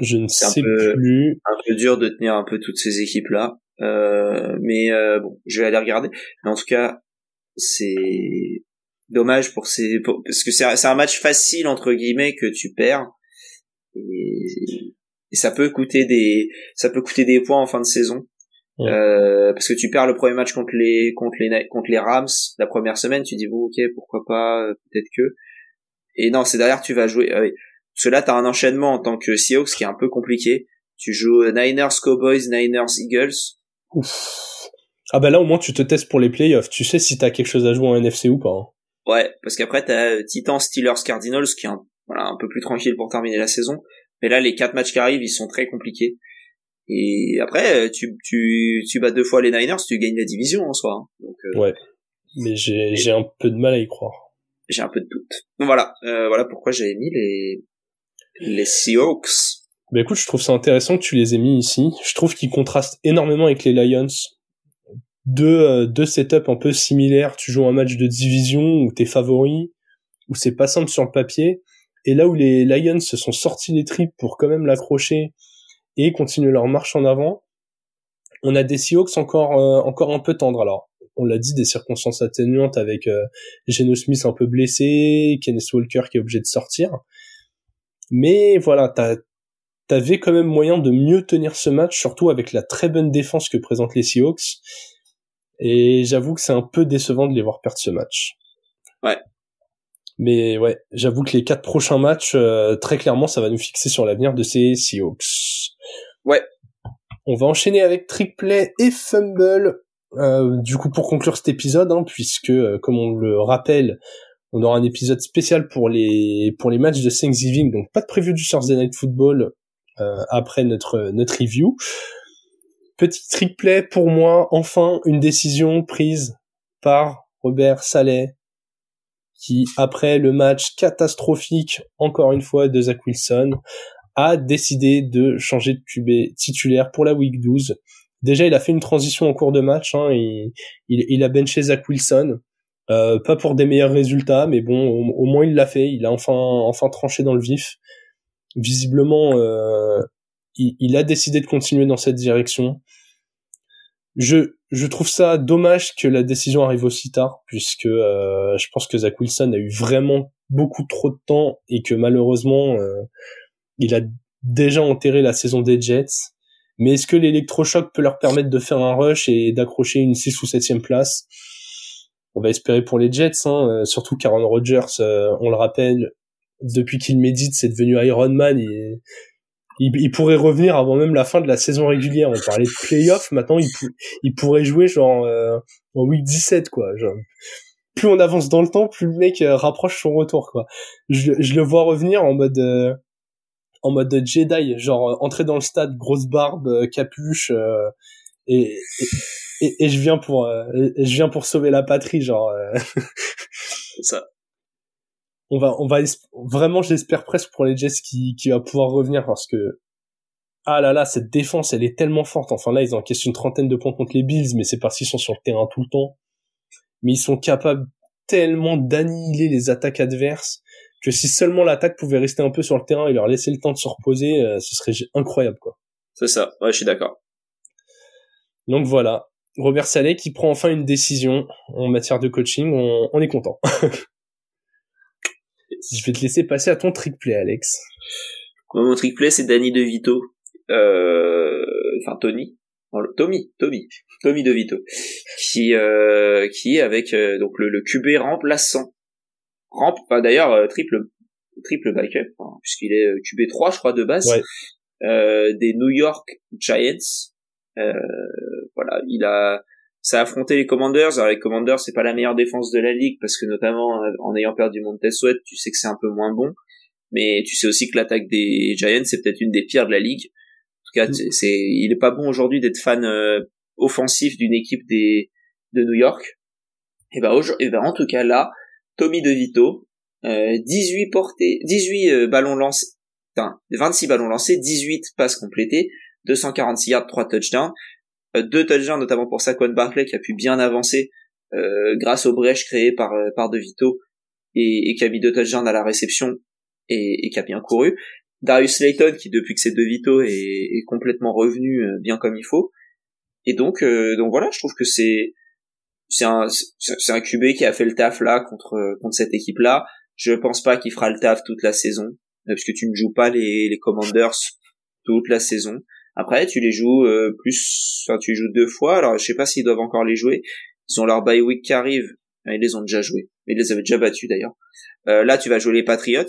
Je ne sais plus. Un peu dur de tenir un peu toutes ces équipes là, euh, mais euh, bon, je vais aller regarder. Mais en tout cas, c'est dommage pour ces, parce que c'est un match facile entre guillemets que tu perds. Et et ça peut coûter des ça peut coûter des points en fin de saison. Euh, parce que tu perds le premier match contre les contre les contre les Rams la première semaine tu dis bon ok pourquoi pas euh, peut-être que. Et non c'est derrière tu vas jouer euh, parce que là t'as un enchaînement en tant que Seahawks qui est un peu compliqué. Tu joues Niners Cowboys Niners Eagles. Ah bah là au moins tu te testes pour les playoffs. Tu sais si t'as quelque chose à jouer en NFC ou pas hein. Ouais parce qu'après t'as Titans Steelers Cardinals qui est un, voilà un peu plus tranquille pour terminer la saison mais là, les quatre matchs qui arrivent, ils sont très compliqués. Et après, tu, tu, tu bats deux fois les Niners, tu gagnes la division en soi. Hein. Donc, euh, ouais. Mais j'ai, j'ai un peu de mal à y croire. J'ai un peu de doute. Donc voilà, euh, voilà pourquoi j'avais mis les, les Seahawks. Bah écoute, je trouve ça intéressant que tu les aies mis ici. Je trouve qu'ils contrastent énormément avec les Lions. Deux, euh, deux setups un peu similaires. Tu joues un match de division où t'es favori, où c'est pas simple sur le papier. Et là où les Lions se sont sortis les tripes pour quand même l'accrocher, et continuer leur marche en avant. On a des Seahawks encore encore un peu tendres alors. On l'a dit, des circonstances atténuantes avec euh, Geno Smith un peu blessé, Kenneth Walker qui est obligé de sortir. Mais voilà, t'avais quand même moyen de mieux tenir ce match, surtout avec la très bonne défense que présentent les Seahawks. Et j'avoue que c'est un peu décevant de les voir perdre ce match. Ouais. Mais ouais, j'avoue que les quatre prochains matchs, euh, très clairement, ça va nous fixer sur l'avenir de ces Seahawks. Ouais. On va enchaîner avec trick play et fumble. Euh, du coup, pour conclure cet épisode, hein, puisque, euh, comme on le rappelle, on aura un épisode spécial pour les pour les matchs de Thanksgiving, donc pas de prévu du Thursday Night Football après notre notre review. Petit trick play pour moi, enfin une décision prise par Robert Saleh, qui après le match catastrophique, encore une fois, de Zach Wilson, a décidé de changer de QB titulaire pour la week 12. Déjà, il a fait une transition en cours de match, hein, il, il, a benché Zach Wilson. Euh, pas pour des meilleurs résultats, mais bon, au, moins il l'a fait. Il a enfin, enfin tranché dans le vif. Visiblement, euh, il, a décidé de continuer dans cette direction. Je, je trouve ça dommage que la décision arrive aussi tard, puisque euh, je pense que Zach Wilson a eu vraiment beaucoup trop de temps et que malheureusement, euh, il a déjà enterré la saison des Jets. Mais est-ce que l'électrochoc peut leur permettre de faire un rush et d'accrocher une 6 ou 7 place? On va espérer pour les Jets, hein, euh, surtout qu'Aaron Rodgers, on le rappelle, depuis qu'il médite, c'est devenu Iron Man et il, pourrait revenir avant même la fin de la saison régulière. On parlait de playoff, maintenant il, il pourrait jouer genre euh, en week 17 quoi. Genre, plus on avance dans le temps, plus le mec euh, rapproche son retour quoi. Je, je le vois revenir en mode euh, en mode Jedi, genre entrer dans le stade, grosse barbe, capuche et, et, et, je viens pour je viens pour sauver la patrie genre. ça on va, on va vraiment, j'espère presque pour les Jets qui, qui va pouvoir revenir parce que ah là là, cette défense, elle est tellement forte. Enfin là, ils ont encaissé une trentaine de points contre les Bills, mais c'est parce qu'ils sont sur le terrain tout le temps. Mais ils sont capables tellement d'annihiler les attaques adverses que si seulement l'attaque pouvait rester un peu sur le terrain et leur laisser le temps de se reposer, euh, ce serait incroyable quoi. C'est ça. Ouais, je suis d'accord. Donc voilà, Robert Saleh qui prend enfin une décision en matière de coaching, on, on est content. <laughs> Je vais te laisser passer à ton trick play, Alex. Mon trick play, c'est Danny DeVito. Euh, enfin, Tony. Tommy, Tommy, Tommy DeVito, qui euh, qui avec euh, donc le, le QB remplaçant, rampe, enfin d'ailleurs euh, triple triple backup hein, puisqu'il est QB 3 je crois de base des New York Giants. voilà, il a ça a affronté les Commanders. Alors les Commanders, c'est pas la meilleure défense de la ligue parce que notamment euh, en ayant perdu Montez Sweat, tu sais que c'est un peu moins bon. Mais tu sais aussi que l'attaque des Giants, c'est peut-être une des pires de la ligue. En tout cas, mm. c'est, il est pas bon aujourd'hui d'être fan euh, offensif d'une équipe des de New York. Et ben, et ben en tout cas là, Tommy DeVito, euh, 18 portées, 18 euh, ballons lancés, enfin 26 ballons lancés, 18 passes complétées, 246 yards, 3 touchdowns. Euh, deux touchdowns notamment pour Saquon Barkley qui a pu bien avancer euh, grâce aux brèches créées par euh, par De Vito et, et qui a mis deux touchdowns à la réception et, et qui a bien couru. Darius Slayton qui depuis que c'est De Vito est, est complètement revenu bien comme il faut. Et donc donc voilà, je trouve que c'est c'est un c'est un QB qui a fait le taf là contre contre cette équipe là. Je pense pas qu'il fera le taf toute la saison parce que tu ne joues pas les les Commanders toute la saison. Après, tu les joues euh, plus, enfin, tu joues deux fois. Alors, je sais pas s'ils doivent encore les jouer. Ils ont leur bye week qui arrive. Ils les ont déjà joués. Ils les avaient déjà battus d'ailleurs. Euh, là, tu vas jouer les Patriots.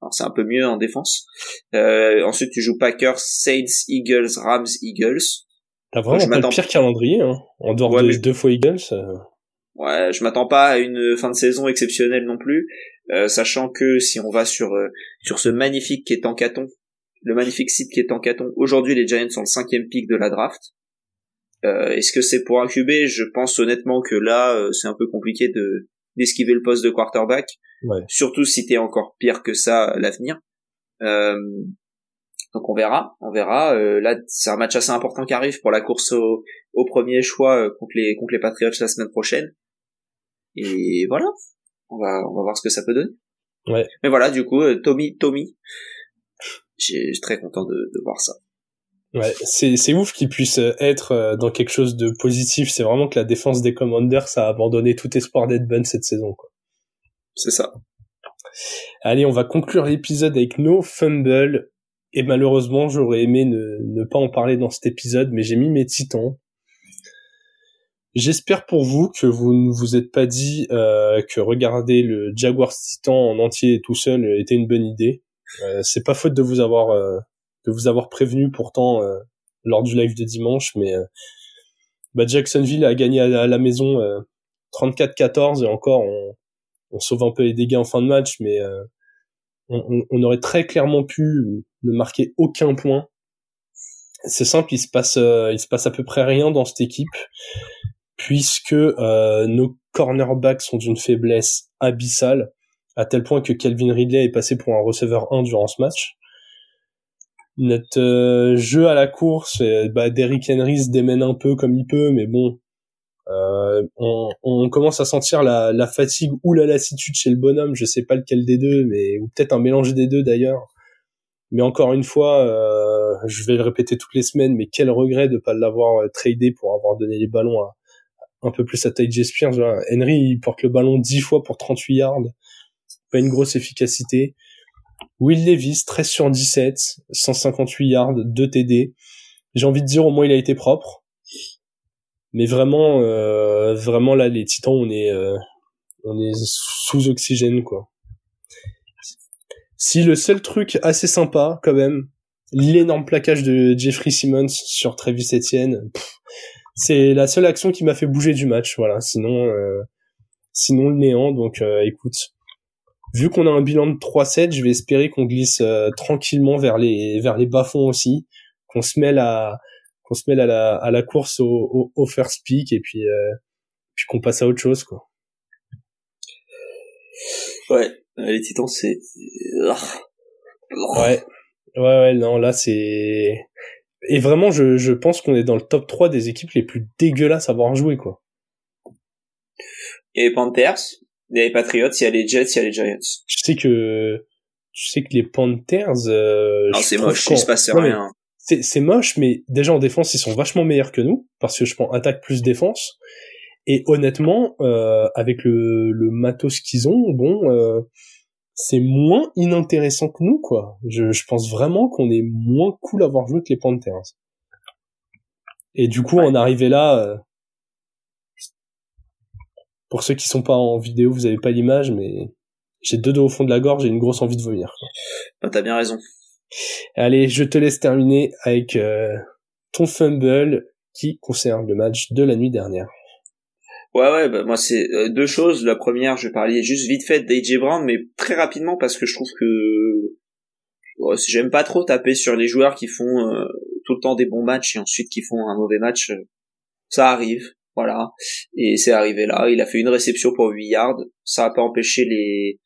Alors, c'est un peu mieux en défense. Euh, ensuite, tu joues Packers, Saints, Eagles, Rams, Eagles. T'as vraiment pas le pire calendrier, hein. En dehors de deux fois Eagles. Euh. Ouais, je m'attends pas à une fin de saison exceptionnelle non plus, sachant que si on va sur sur ce magnifique qui est en caton, le magnifique site qui est en caton. Aujourd'hui, les Giants sont le cinquième pick de la draft. Euh, Est-ce que c'est pour un QB Je pense honnêtement que là, euh, c'est un peu compliqué de d'esquiver le poste de quarterback. Ouais. Surtout si t'es encore pire que ça à l'avenir. Euh, donc on verra, on verra. Euh, là, c'est un match assez important qui arrive pour la course au, au premier choix euh, contre les contre les Patriots la semaine prochaine. Et voilà, on va on va voir ce que ça peut donner. Ouais. Mais voilà, du coup, Tommy Tommy je suis très content de, de voir ça. Ouais, c'est c'est ouf qu'il puisse être euh, dans quelque chose de positif. C'est vraiment que la défense des Commanders a abandonné tout espoir d'être bonne cette saison. quoi. C'est ça. Allez, on va conclure l'épisode avec nos fumbles. Et malheureusement, j'aurais aimé ne, ne pas en parler dans cet épisode, mais j'ai mis mes titans. J'espère pour vous que vous ne vous êtes pas dit euh, que regarder le Jaguars Titan en entier tout seul était une bonne idée. Euh, c'est pas faute de vous avoir euh, de vous avoir prévenu pourtant euh, lors du live de dimanche, mais euh, bah Jacksonville a gagné à, la maison 34-14 et encore on, on, sauve un peu les dégâts en fin de match, mais on, on, aurait très clairement pu ne marquer aucun point. C'est simple, il se passe il se passe à peu près rien dans cette équipe puisque nos cornerbacks sont d'une faiblesse abyssale à tel point que Calvin Ridley est passé pour un receveur 1 durant ce match. Notre euh, jeu à la course, bah, Derrick Henry se démène un peu comme il peut, mais bon, euh, on, on, commence à sentir la, la, fatigue ou la lassitude chez le bonhomme, je sais pas lequel des deux, mais ou peut-être un mélange des deux d'ailleurs. Mais encore une fois, euh, je vais le répéter toutes les semaines, mais quel regret de pas l'avoir euh, tradé pour avoir donné les ballons à, un peu plus à Ty Spears. Henry il porte le ballon 10 fois pour 38 yards pas une grosse efficacité. Will Levis, 13 sur 17, 158 yards, 2 TD. J'ai envie de dire au moins il a été propre. Mais vraiment, euh, vraiment là, les Titans, on est, euh, on est sous oxygène quoi. Si le seul truc assez sympa quand même, l'énorme plaquage de Jeffrey Simmons sur Travis Etienne, c'est la seule action qui m'a fait bouger du match. Voilà. Sinon, euh, sinon le néant. Donc, écoute, vu qu'on a un bilan de 3-7, je vais espérer qu'on glisse euh, tranquillement vers les vers les bas-fonds aussi, qu'on se mêle à qu'on se mêle à la à la course au, au, first pick et puis euh, puis qu'on passe à autre chose quoi. Ouais, les Titans c'est ouais. Ouais ouais non là c'est et vraiment je je pense qu'on est dans le top 3 des équipes les plus dégueulasses à avoir joué quoi. Et Panthers il y a les Patriots, il y a les Jets, il y a les Giants. Tu sais que tu sais que les Panthers. Euh, non, c'est moche, il se passe rien. C'est, c'est moche, mais déjà en défense, ils sont vachement meilleurs que nous parce que je prends attaque plus défense. Et honnêtement, euh, avec le, le matos qu'ils ont, bon, euh, c'est moins inintéressant que nous, quoi. Je, je pense vraiment qu'on est moins cool à avoir joué que les Panthers. Et du coup, on arrivait là, euh, pour ceux qui sont pas en vidéo, vous avez pas l'image, mais j'ai deux dos au fond de la gorge et une grosse envie de vomir. Bah, t'as bien raison. Allez, je te laisse terminer avec euh, ton fumble qui concerne le match de la nuit dernière. Ouais, ouais, bah, moi c'est euh, deux choses. La première, je parler juste vite fait d'AJ Brown, mais très rapidement parce que je trouve que j'aime pas trop taper sur les joueurs qui font euh, tout le temps des bons matchs et ensuite qui font un mauvais match. Ça arrive. Voilà. Et c'est arrivé là. Il a fait une réception pour 8 yards. Ça a pas empêché les,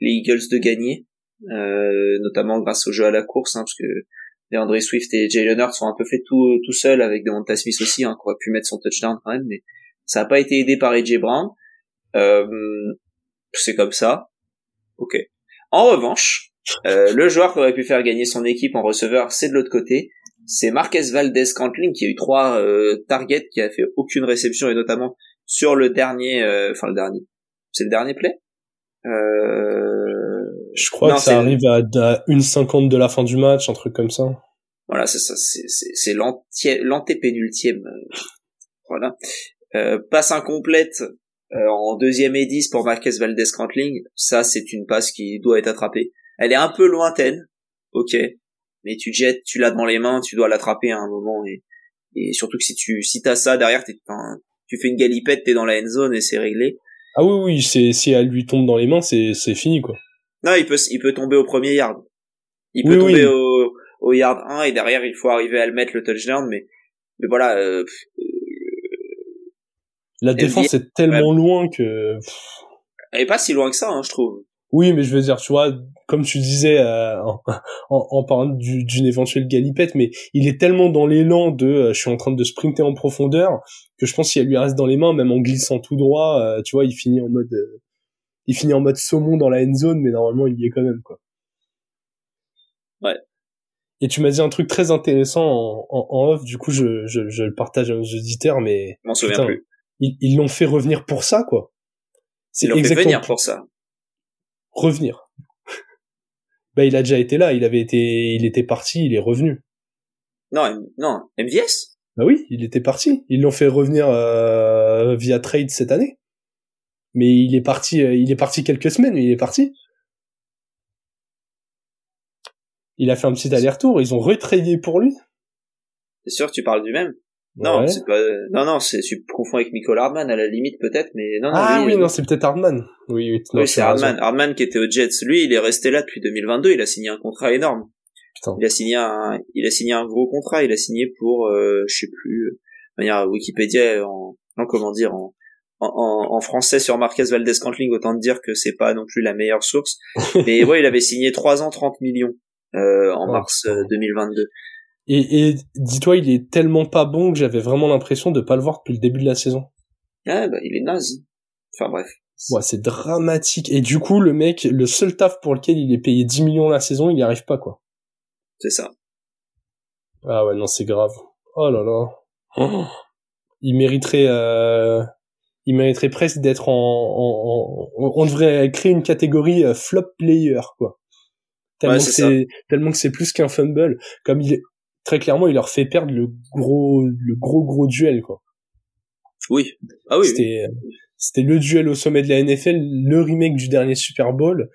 les Eagles de gagner, euh, notamment grâce au jeu à la course, hein, parce que DeAndre Swift et Jalen Hurts sont un peu fait tout tout seul avec Devonta Smith aussi, hein, qui aurait pu mettre son touchdown quand même, mais ça a pas été aidé par AJ Brown. Euh, c'est comme ça. Ok. En revanche, euh, le joueur qui aurait pu faire gagner son équipe en receveur, c'est de l'autre côté c'est Marquez Valdez Cantling qui a eu trois euh, targets, qui a fait aucune réception et notamment sur le dernier, euh, enfin le dernier, c'est le dernier play? Euh... Je crois que ça arrive à, une cinquante de la fin du match, un truc comme ça. Voilà, c'est ça, c'est l'antépénultième. Euh, voilà. Euh, passe incomplète en deuxième et 10 pour Marquez Valdez Cantling. Ça, c'est une passe qui doit être attrapée. Elle est un peu lointaine, ok, mais tu jettes, tu l'as dans les mains, tu dois l'attraper à un moment et, et surtout que si tu si t'as ça derrière, tu fais une galipette, t'es dans la end zone et c'est réglé. Ah oui oui, c'est si elle lui tombe dans les mains, c'est c'est fini quoi. Non, il peut il peut tomber au premier yard. Il peut tomber au au yard 1 et derrière il faut arriver à le mettre le touchdown mais mais voilà euh, la défense est tellement loin que elle est pas si loin que ça hein, je trouve. Oui, mais je veux dire, tu vois, comme tu disais euh, en, <laughs> en, parlant d'une éventuelle galipette, mais il est tellement dans l'élan de euh, je suis en train de sprinter en profondeur que je pense si elle lui reste dans les mains, même en glissant tout droit, euh, tu vois, il finit en mode il finit en mode saumon dans la end zone, mais normalement il y est quand même quoi. Ouais. Et tu m'as dit un truc très intéressant en, en, off, du coup je, je, je, le partage aux auditeurs, mais m'en souviens plus. Ils l'ont fait revenir pour ça, quoi. C'est ils l'ont fait venir pour ça. Revenir. bah il a déjà été là, il avait été, il était parti, il est revenu. Non, non, MVS. Bah oui, il était parti. Ils l'ont fait revenir euh, via trade cette année. Mais il est parti, euh, il est parti quelques semaines, mais il est parti. Il a fait un petit aller-retour, ils ont retrayé pour lui. C'est sûr tu parles du même Non, c'est pas non non, c'est tu confonds avec Michael Hardman à la limite peut-être mais non non Ah oui, non, c'est peut-être Hardman. Oui oui, oui c'est Hardman, Hardman qui était aux Jets. Lui, il est resté là depuis 2022, il a signé un contrat énorme. Putain. Il a signé un il a signé un gros contrat, il a signé pour euh, je sais plus de manière Wikipédia en, en comment dire en en, en, français sur Marquez Valdez Cantling, autant dire que c'est pas non plus la meilleure source. <laughs> Mais ouais, il avait signé 3 ans 30 millions. Euh, en mars 2022. Et, et dis-toi, il est tellement pas bon que j'avais vraiment l'impression de pas le voir depuis le début de la saison. Ah bah il est naze. Enfin bref. Ouais, c'est dramatique. Et du coup, le mec, le seul taf pour lequel il est payé 10 millions la saison, il n'y arrive pas, quoi. C'est ça. Ah ouais, non, c'est grave. Oh là là. Oh. Il mériterait, euh... il mériterait presque d'être en, en, en, on devrait créer une catégorie euh, flop player, quoi tellement que c'est tellement que c'est plus qu'un fumble comme il est très clairement il leur fait perdre le gros le gros gros duel quoi. Oui. Ah oui c'était c'était le duel au sommet de la NFL le remake du dernier Super Bowl.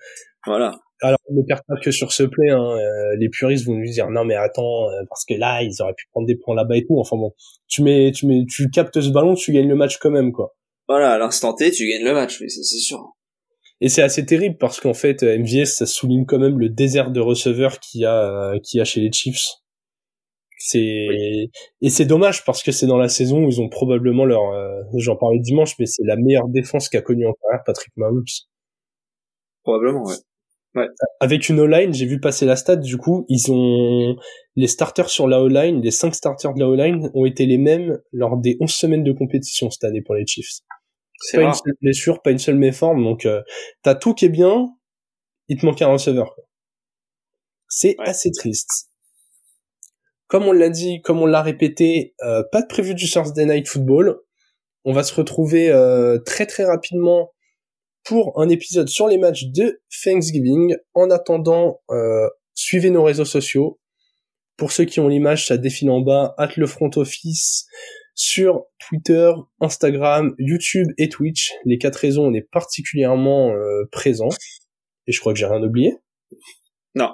Voilà. Alors on ne perd pas que sur ce play hein. Euh, les puristes vont nous dire non mais attends euh, parce que là ils auraient pu prendre des points là-bas et tout. Enfin bon tu mets tu mets tu captes ce ballon tu gagnes le match quand même quoi. Voilà à l'instant T tu gagnes le match oui c'est sûr. Et c'est assez terrible parce qu'en fait, MVS, ça souligne quand même le désert de receveurs qu'il y a, qu'il y a chez les Chiefs. C'est et c'est dommage parce que c'est dans la saison où ils ont probablement leur, euh, j'en parlais dimanche, mais c'est la meilleure défense qu'a connue en carrière Patrick Mahomes. Probablement, ouais. Ouais. Avec une O-line, j'ai vu passer la stat, du coup, ils ont, les starters sur la O-line, les cinq starters de la O-line ont été les mêmes lors des 11 semaines de compétition cette année pour les Chiefs. C'est pas une seule blessure, pas une seule méforme, donc euh, t'as tout qui est bien, il te manque un receveur. C'est assez triste. Comme on l'a dit, comme on l'a répété, euh, pas de prévu du Thursday Night Football. On va se retrouver euh, très très rapidement pour un épisode sur les matchs de Thanksgiving. En attendant, euh, suivez nos réseaux sociaux. Pour ceux qui ont l'image, ça défile en bas, at le front office, sur Twitter, Instagram, YouTube et Twitch. Les quatre raisons, on est particulièrement euh, présent. Et je crois que j'ai rien oublié. Non.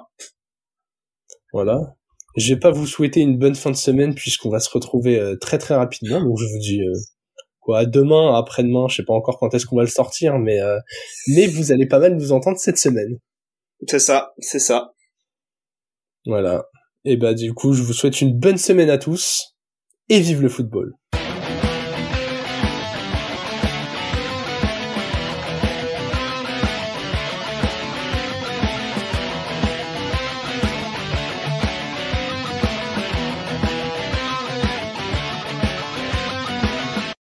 Voilà. Je vais pas vous souhaiter une bonne fin de semaine puisqu'on va se retrouver euh, très très rapidement. Donc je vous dis euh, quoi demain, après-demain, je sais pas encore quand est-ce qu'on va le sortir, mais mais vous allez pas mal nous entendre cette semaine. C'est ça, c'est ça. Voilà. Et bah du coup, je vous souhaite une bonne semaine à tous et vive le football.